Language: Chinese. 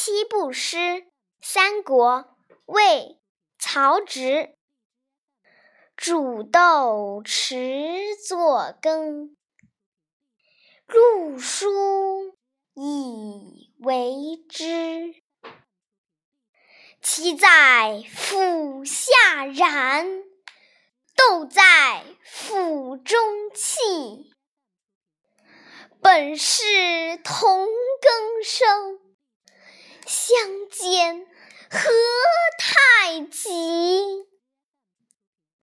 七步诗，三国，魏，曹植。煮豆持作羹，漉菽以为汁。萁在釜下燃，豆在釜中泣。本是相煎何太急。